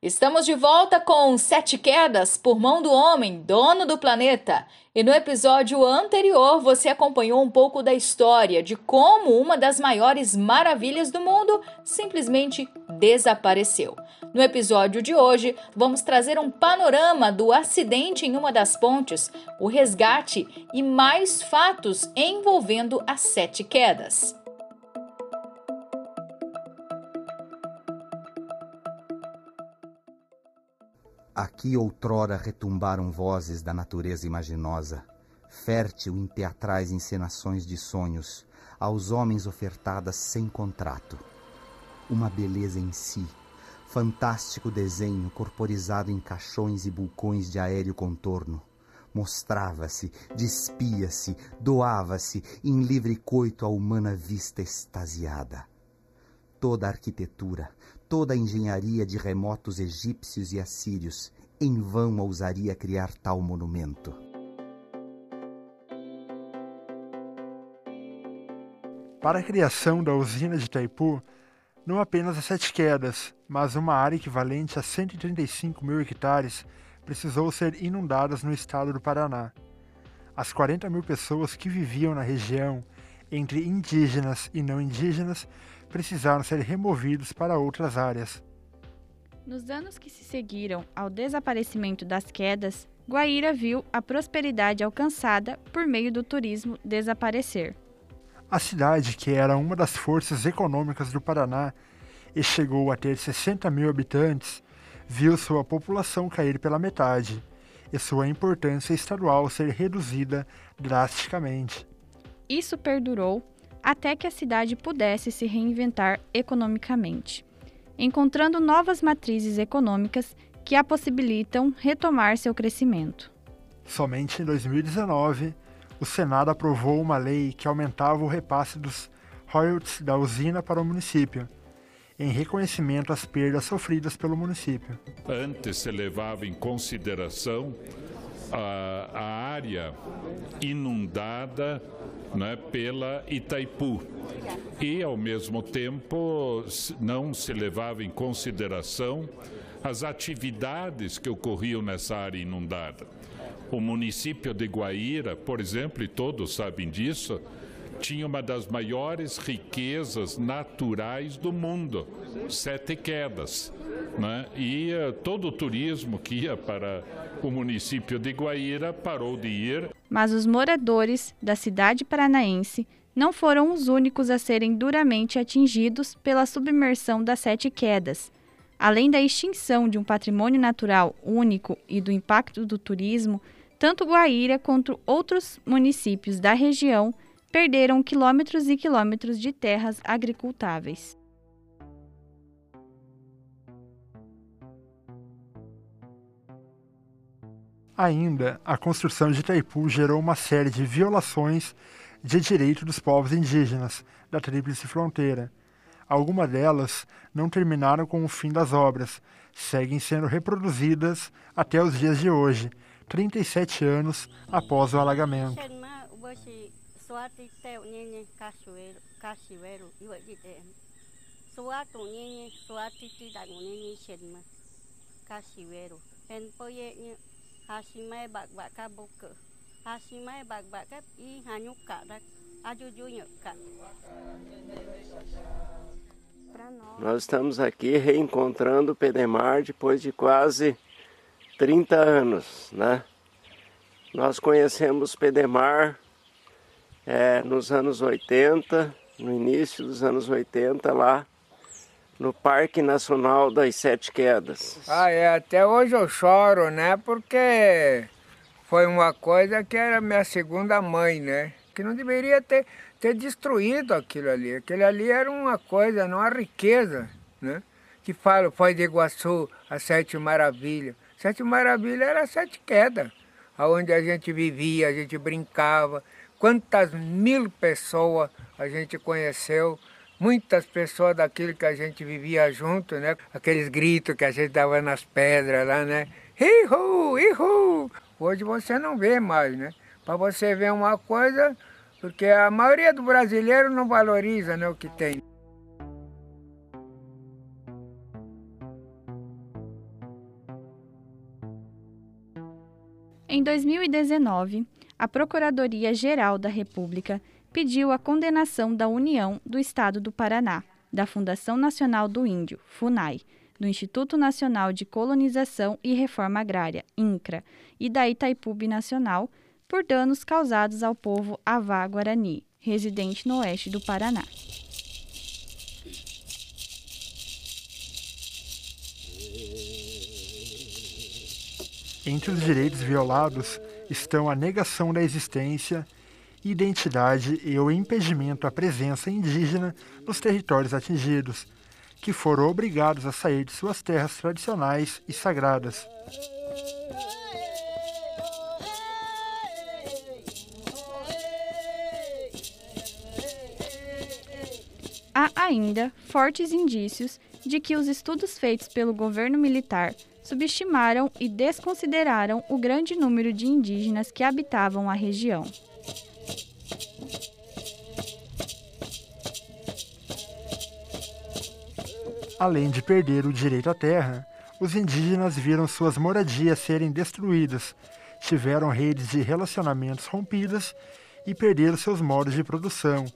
Estamos de volta com Sete Quedas por mão do homem, dono do planeta. E no episódio anterior você acompanhou um pouco da história de como uma das maiores maravilhas do mundo simplesmente desapareceu. No episódio de hoje, vamos trazer um panorama do acidente em uma das pontes, o resgate e mais fatos envolvendo as Sete Quedas. Aqui outrora retumbaram vozes da natureza imaginosa, fértil em teatrais encenações de sonhos, aos homens ofertadas sem contrato. Uma beleza em si, fantástico desenho corporizado em caixões e bulcões de aéreo contorno. Mostrava-se, despia-se, doava-se em livre coito à humana vista extasiada. Toda a arquitetura, toda a engenharia de remotos egípcios e assírios, em vão ousaria criar tal monumento. Para a criação da usina de Itaipu, não apenas as sete quedas, mas uma área equivalente a 135 mil hectares precisou ser inundadas no estado do Paraná. As 40 mil pessoas que viviam na região, entre indígenas e não indígenas, precisaram ser removidos para outras áreas. Nos anos que se seguiram ao desaparecimento das quedas, Guaíra viu a prosperidade alcançada por meio do turismo desaparecer. A cidade, que era uma das forças econômicas do Paraná e chegou a ter 60 mil habitantes, viu sua população cair pela metade e sua importância estadual ser reduzida drasticamente. Isso perdurou até que a cidade pudesse se reinventar economicamente, encontrando novas matrizes econômicas que a possibilitam retomar seu crescimento. Somente em 2019, o Senado aprovou uma lei que aumentava o repasse dos royalties da usina para o município, em reconhecimento às perdas sofridas pelo município. Antes se levava em consideração a, a área inundada né, pela Itaipu. E, ao mesmo tempo, não se levava em consideração as atividades que ocorriam nessa área inundada. O município de Guaíra, por exemplo, e todos sabem disso, tinha uma das maiores riquezas naturais do mundo, sete quedas. Né? E uh, todo o turismo que ia para o município de Guaíra parou de ir. Mas os moradores da cidade paranaense não foram os únicos a serem duramente atingidos pela submersão das sete quedas. Além da extinção de um patrimônio natural único e do impacto do turismo, tanto Guaíra quanto outros municípios da região perderam quilômetros e quilômetros de terras agricultáveis. Ainda, a construção de Itaipu gerou uma série de violações de direito dos povos indígenas da Tríplice Fronteira. Algumas delas não terminaram com o fim das obras, seguem sendo reproduzidas até os dias de hoje, 37 anos após o alagamento. Hashimai bagbak ka buke. Hashimai bagbak ka i hanyuka da ajujunyuka. Nós estamos aqui reencontrando o Pedemar depois de quase 30 anos, né? Nós conhecemos Pedemar é, nos anos 80, no início dos anos 80, lá no Parque Nacional das Sete Quedas. Ah, é, até hoje eu choro, né? Porque foi uma coisa que era minha segunda mãe, né? Que não deveria ter, ter destruído aquilo ali. Aquilo ali era uma coisa, não uma riqueza, né? Que fala, foi de Iguaçu, as Sete Maravilhas. Sete Maravilhas era sete quedas, onde a gente vivia, a gente brincava quantas mil pessoas a gente conheceu, muitas pessoas daquilo que a gente vivia junto, né? Aqueles gritos que a gente dava nas pedras lá, né? Ihu, ihu! Hoje você não vê mais, né? Para você ver uma coisa, porque a maioria do brasileiro não valoriza né, o que tem. Em 2019, a Procuradoria-Geral da República pediu a condenação da União do Estado do Paraná, da Fundação Nacional do Índio, FUNAI, do Instituto Nacional de Colonização e Reforma Agrária, INCRA, e da Itaipu Nacional por danos causados ao povo Avá Guarani, residente no oeste do Paraná. Entre os direitos violados estão a negação da existência, identidade e o impedimento à presença indígena nos territórios atingidos, que foram obrigados a sair de suas terras tradicionais e sagradas. Há ainda fortes indícios de que os estudos feitos pelo governo militar subestimaram e desconsideraram o grande número de indígenas que habitavam a região. Além de perder o direito à terra, os indígenas viram suas moradias serem destruídas, tiveram redes de relacionamentos rompidas e perderam seus modos de produção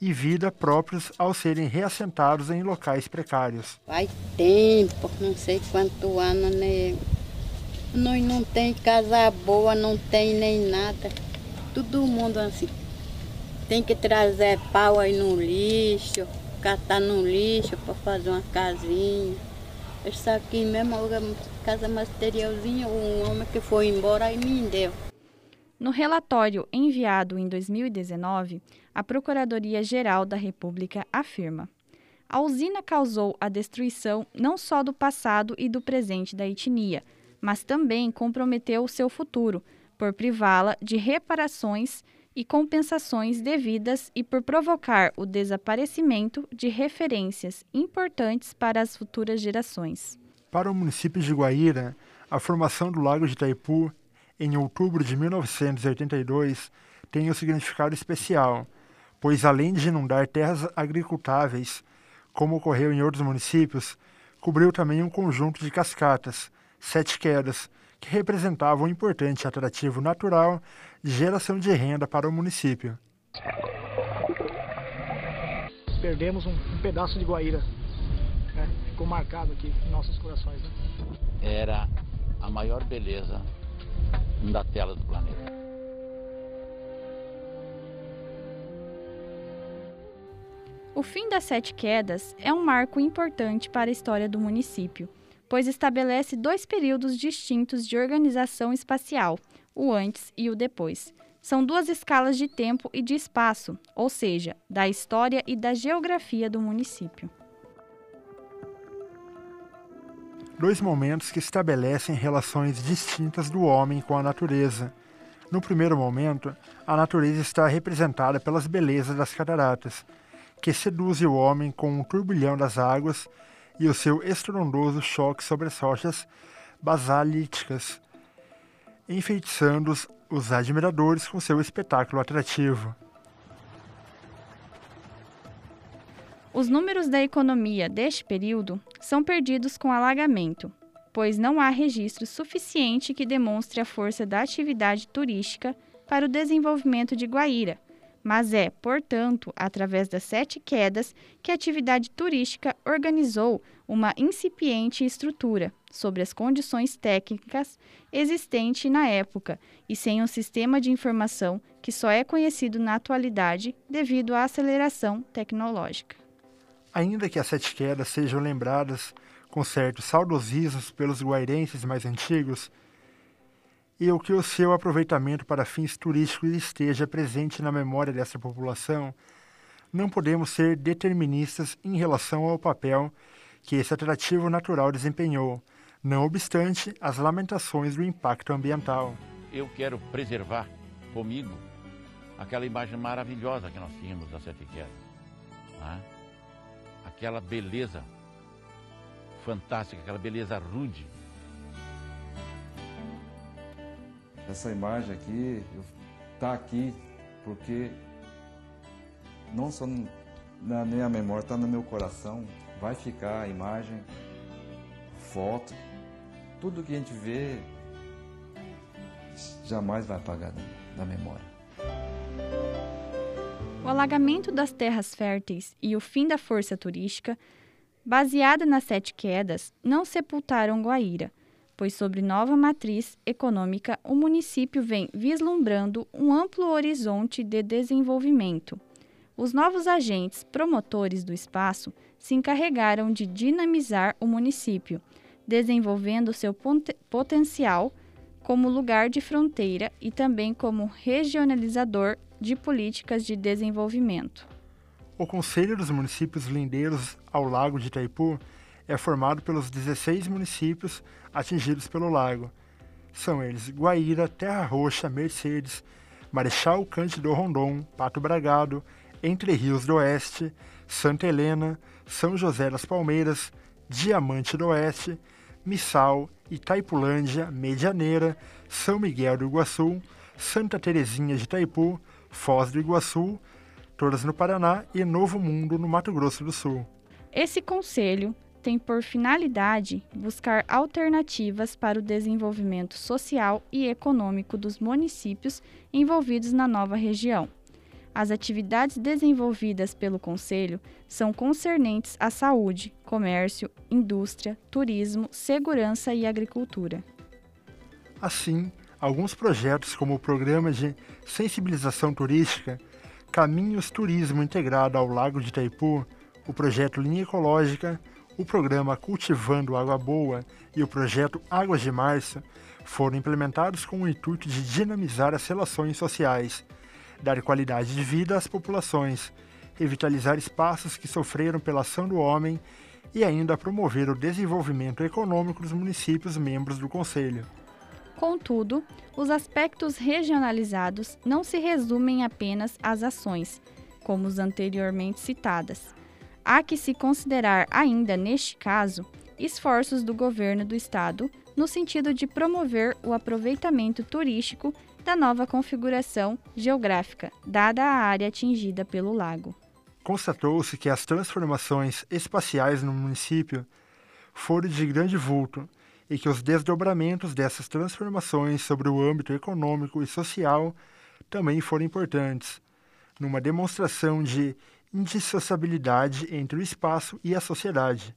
e vida próprios ao serem reassentados em locais precários. Faz tempo, não sei quanto ano, né? Nós não tem casa boa, não tem nem nada. Todo mundo assim. Tem que trazer pau aí no lixo, catar no lixo para fazer uma casinha. Isso aqui mesmo, casa materialzinha, um homem que foi embora e me deu. No relatório enviado em 2019, a Procuradoria-Geral da República afirma: a usina causou a destruição não só do passado e do presente da etnia, mas também comprometeu o seu futuro, por privá-la de reparações e compensações devidas e por provocar o desaparecimento de referências importantes para as futuras gerações. Para o município de Guaíra, a formação do Lago de Itaipu, em outubro de 1982, tem um significado especial, pois além de inundar terras agricultáveis, como ocorreu em outros municípios, cobriu também um conjunto de cascatas, sete quedas, que representavam um importante atrativo natural de geração de renda para o município. Perdemos um, um pedaço de Guaíra, né? ficou marcado aqui em nossos corações. Né? Era a maior beleza da tela do planeta. O fim das Sete Quedas é um marco importante para a história do município pois estabelece dois períodos distintos de organização espacial, o antes e o depois. São duas escalas de tempo e de espaço, ou seja, da história e da geografia do município. Dois momentos que estabelecem relações distintas do homem com a natureza. No primeiro momento, a natureza está representada pelas belezas das cataratas, que seduzem o homem com o turbilhão das águas e o seu estrondoso choque sobre as rochas basalíticas, enfeitiçando os admiradores com seu espetáculo atrativo. Os números da economia deste período são perdidos com alagamento, pois não há registro suficiente que demonstre a força da atividade turística para o desenvolvimento de Guaíra, mas é, portanto, através das sete quedas que a atividade turística organizou uma incipiente estrutura sobre as condições técnicas existentes na época e sem um sistema de informação que só é conhecido na atualidade devido à aceleração tecnológica. Ainda que as sete quedas sejam lembradas com certos saudosismos pelos guairenses mais antigos, e o que o seu aproveitamento para fins turísticos esteja presente na memória dessa população, não podemos ser deterministas em relação ao papel que esse atrativo natural desempenhou, não obstante as lamentações do impacto ambiental. Eu quero preservar comigo aquela imagem maravilhosa que nós tínhamos da Sete Quedas. Né? Aquela beleza fantástica, aquela beleza rude essa imagem aqui está aqui porque não só na minha memória, está no meu coração. Vai ficar a imagem, foto, tudo que a gente vê jamais vai apagar da, da memória. O alagamento das terras férteis e o fim da força turística, baseada nas sete quedas, não sepultaram Guaíra, pois sobre nova matriz econômica o município vem vislumbrando um amplo horizonte de desenvolvimento. Os novos agentes promotores do espaço se encarregaram de dinamizar o município, desenvolvendo seu potencial como lugar de fronteira e também como regionalizador de políticas de desenvolvimento. O Conselho dos Municípios Lindeiros ao Lago de Itaipu é formado pelos 16 municípios atingidos pelo lago. São eles Guaíra, Terra Roxa, Mercedes, Marechal Cândido Rondon, Pato Bragado, Entre Rios do Oeste, Santa Helena, São José das Palmeiras, Diamante do Oeste, Missal, Itaipulândia, Medianeira, São Miguel do Iguaçu, Santa Terezinha de Itaipu, Foz do Iguaçu, todas no Paraná e Novo Mundo no Mato Grosso do Sul. Esse conselho tem por finalidade buscar alternativas para o desenvolvimento social e econômico dos municípios envolvidos na nova região. As atividades desenvolvidas pelo Conselho são concernentes à saúde, comércio, indústria, turismo, segurança e agricultura. Assim, alguns projetos, como o Programa de Sensibilização Turística, Caminhos Turismo Integrado ao Lago de Itaipu, o Projeto Linha Ecológica, o Programa Cultivando Água Boa e o Projeto Águas de Março, foram implementados com o intuito de dinamizar as relações sociais, dar qualidade de vida às populações, revitalizar espaços que sofreram pela ação do homem e ainda promover o desenvolvimento econômico dos municípios membros do Conselho. Contudo, os aspectos regionalizados não se resumem apenas às ações, como os anteriormente citadas. Há que se considerar ainda, neste caso, esforços do governo do estado no sentido de promover o aproveitamento turístico da nova configuração geográfica, dada a área atingida pelo lago. Constatou-se que as transformações espaciais no município foram de grande vulto e que os desdobramentos dessas transformações sobre o âmbito econômico e social também foram importantes, numa demonstração de indissociabilidade entre o espaço e a sociedade.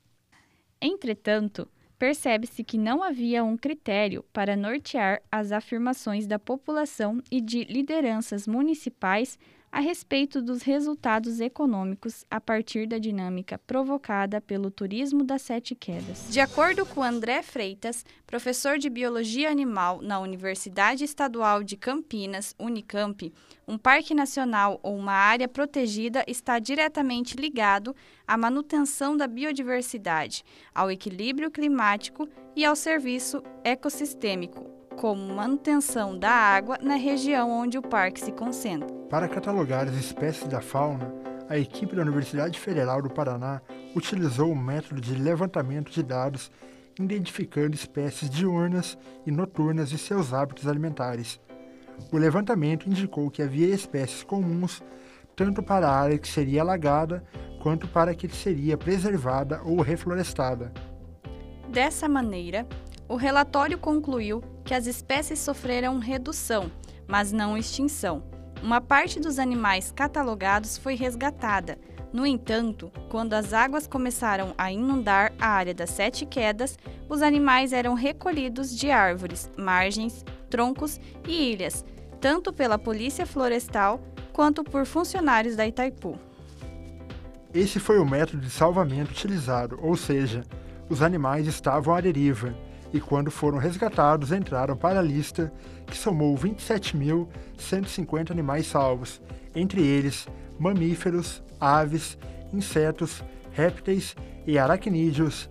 Entretanto, percebe-se que não havia um critério para nortear as afirmações da população e de lideranças municipais a respeito dos resultados econômicos a partir da dinâmica provocada pelo turismo das sete quedas. De acordo com André Freitas, professor de biologia animal na Universidade Estadual de Campinas, Unicamp, um parque nacional ou uma área protegida está diretamente ligado à manutenção da biodiversidade, ao equilíbrio climático e ao serviço ecossistêmico, como manutenção da água na região onde o parque se concentra. Para catalogar as espécies da fauna, a equipe da Universidade Federal do Paraná utilizou o método de levantamento de dados identificando espécies diurnas e noturnas e seus hábitos alimentares. O levantamento indicou que havia espécies comuns tanto para a área que seria alagada quanto para a que seria preservada ou reflorestada. Dessa maneira, o relatório concluiu que as espécies sofreram redução, mas não extinção. Uma parte dos animais catalogados foi resgatada. No entanto, quando as águas começaram a inundar a área das sete quedas, os animais eram recolhidos de árvores, margens, troncos e ilhas, tanto pela Polícia Florestal quanto por funcionários da Itaipu. Esse foi o método de salvamento utilizado, ou seja, os animais estavam à deriva e, quando foram resgatados, entraram para a lista, que somou 27.150 animais salvos, entre eles mamíferos, aves, insetos, répteis e aracnídeos.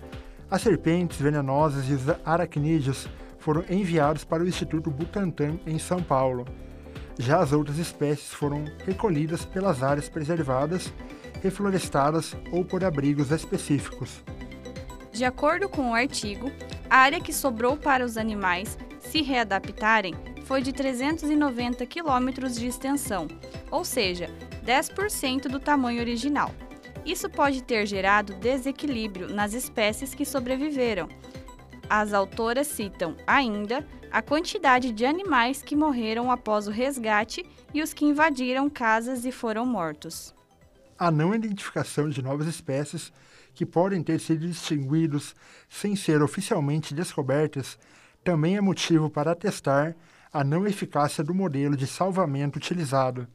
As serpentes venenosas e os aracnídeos foram enviados para o Instituto Butantan, em São Paulo. Já as outras espécies foram recolhidas pelas áreas preservadas, reflorestadas ou por abrigos específicos. De acordo com o artigo, a área que sobrou para os animais se readaptarem foi de 390 quilômetros de extensão, ou seja, 10% do tamanho original. Isso pode ter gerado desequilíbrio nas espécies que sobreviveram. As autoras citam ainda a quantidade de animais que morreram após o resgate e os que invadiram casas e foram mortos. A não identificação de novas espécies que podem ter sido distinguidos sem ser oficialmente descobertas também é motivo para atestar a não eficácia do modelo de salvamento utilizado.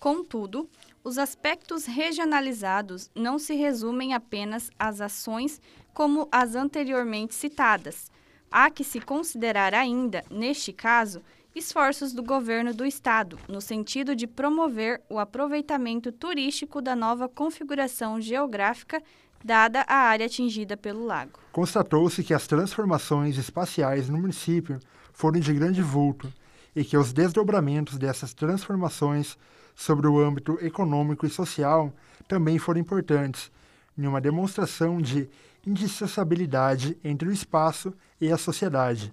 Contudo, os aspectos regionalizados não se resumem apenas às ações como as anteriormente citadas. Há que se considerar ainda, neste caso, esforços do governo do estado, no sentido de promover o aproveitamento turístico da nova configuração geográfica dada a área atingida pelo lago. Constatou-se que as transformações espaciais no município foram de grande vulto e que os desdobramentos dessas transformações sobre o âmbito econômico e social também foram importantes, em uma demonstração de indissociabilidade entre o espaço e a sociedade.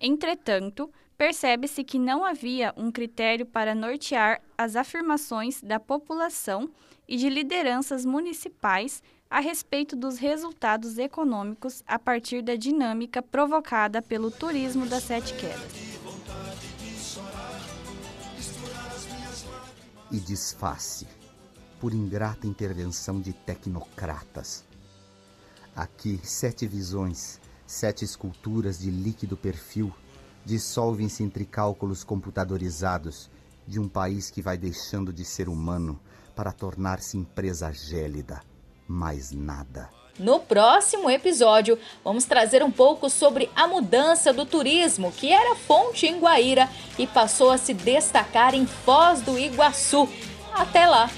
Entretanto, percebe-se que não havia um critério para nortear as afirmações da população e de lideranças municipais a respeito dos resultados econômicos a partir da dinâmica provocada pelo turismo das Sete Quedas. E desface por ingrata intervenção de tecnocratas. Aqui, sete visões, sete esculturas de líquido perfil dissolvem-se entre cálculos computadorizados de um país que vai deixando de ser humano para tornar-se empresa gélida mais nada. No próximo episódio, vamos trazer um pouco sobre a mudança do turismo, que era fonte em Guaíra e passou a se destacar em Foz do Iguaçu. Até lá!